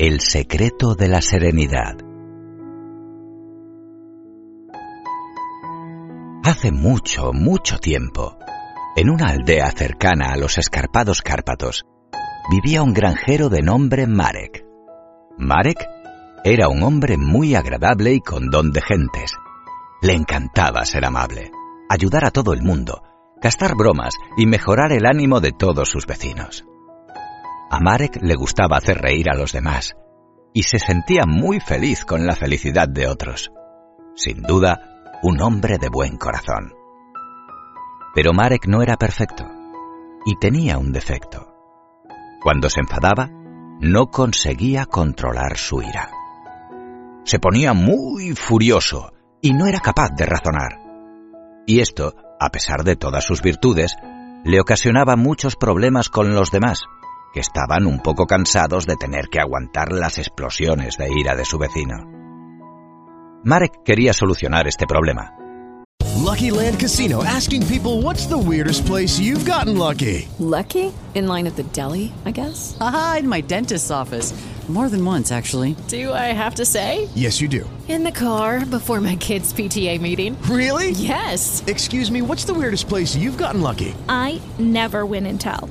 El secreto de la serenidad. Hace mucho, mucho tiempo, en una aldea cercana a los escarpados Cárpatos, vivía un granjero de nombre Marek. Marek era un hombre muy agradable y con don de gentes. Le encantaba ser amable, ayudar a todo el mundo, gastar bromas y mejorar el ánimo de todos sus vecinos. A Marek le gustaba hacer reír a los demás y se sentía muy feliz con la felicidad de otros. Sin duda, un hombre de buen corazón. Pero Marek no era perfecto y tenía un defecto. Cuando se enfadaba, no conseguía controlar su ira. Se ponía muy furioso y no era capaz de razonar. Y esto, a pesar de todas sus virtudes, le ocasionaba muchos problemas con los demás, que estaban un poco cansados de tener que aguantar las explosiones de ira de su vecino. Marek quería solucionar este problema. Lucky Land Casino asking people, "What's the weirdest place you've gotten lucky?" Lucky? In line at the deli, I guess. Aha, in my dentist's office. More than once, actually. Do I have to say? Yes, you do. In the car before my kids' PTA meeting. Really? Yes. Excuse me, what's the weirdest place you've gotten lucky? I never win and tell.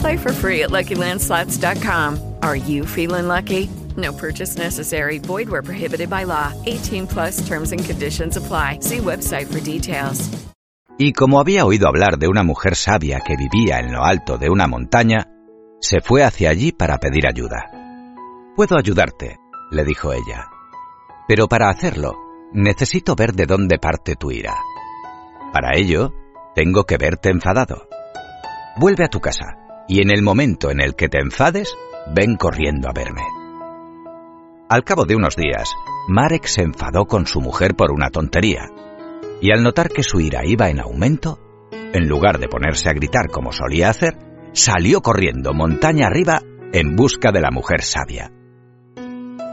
Play for free at LuckyLandSlots.com. Are you feeling lucky? No purchase necessary. Void where prohibited by law. 18 plus terms and conditions apply. See website for details. Y como había oído hablar de una mujer sabia que vivía en lo alto de una montaña, se fue hacia allí para pedir ayuda. Puedo ayudarte, le dijo ella. Pero para hacerlo, necesito ver de dónde parte tu ira. Para ello, tengo que verte enfadado. Vuelve a tu casa y en el momento en el que te enfades, ven corriendo a verme. Al cabo de unos días, Marek se enfadó con su mujer por una tontería, y al notar que su ira iba en aumento, en lugar de ponerse a gritar como solía hacer, salió corriendo montaña arriba en busca de la mujer sabia.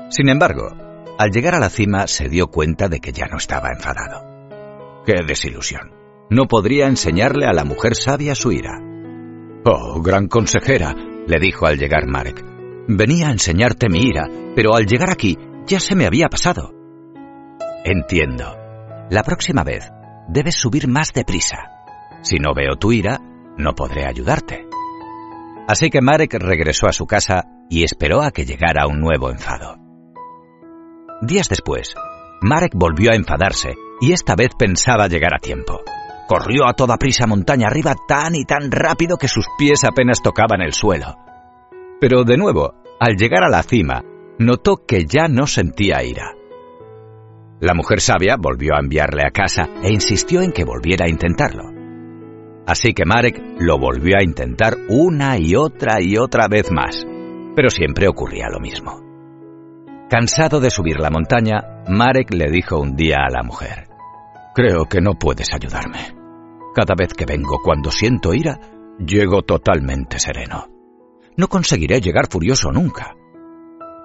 Sin embargo, al llegar a la cima se dio cuenta de que ya no estaba enfadado. ¡Qué desilusión! No podría enseñarle a la mujer sabia su ira. Oh, gran consejera, le dijo al llegar Marek. Venía a enseñarte mi ira, pero al llegar aquí ya se me había pasado. Entiendo. La próxima vez debes subir más deprisa. Si no veo tu ira, no podré ayudarte. Así que Marek regresó a su casa y esperó a que llegara un nuevo enfado. Días después, Marek volvió a enfadarse y esta vez pensaba llegar a tiempo. Corrió a toda prisa montaña arriba tan y tan rápido que sus pies apenas tocaban el suelo. Pero de nuevo, al llegar a la cima, notó que ya no sentía ira. La mujer sabia volvió a enviarle a casa e insistió en que volviera a intentarlo. Así que Marek lo volvió a intentar una y otra y otra vez más, pero siempre ocurría lo mismo. Cansado de subir la montaña, Marek le dijo un día a la mujer, Creo que no puedes ayudarme. Cada vez que vengo cuando siento ira, llego totalmente sereno. No conseguiré llegar furioso nunca.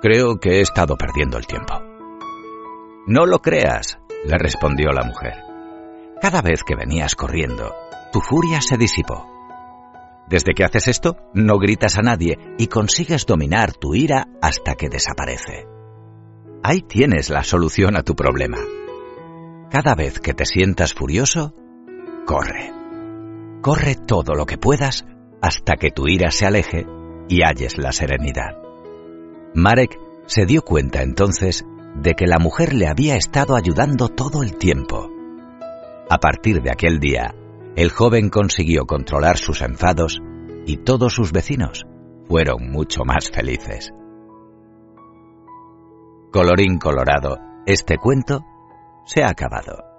Creo que he estado perdiendo el tiempo. No lo creas, le respondió la mujer. Cada vez que venías corriendo, tu furia se disipó. Desde que haces esto, no gritas a nadie y consigues dominar tu ira hasta que desaparece. Ahí tienes la solución a tu problema. Cada vez que te sientas furioso, corre. Corre todo lo que puedas hasta que tu ira se aleje y halles la serenidad. Marek se dio cuenta entonces de que la mujer le había estado ayudando todo el tiempo. A partir de aquel día, el joven consiguió controlar sus enfados y todos sus vecinos fueron mucho más felices. Colorín colorado, este cuento se ha acabado.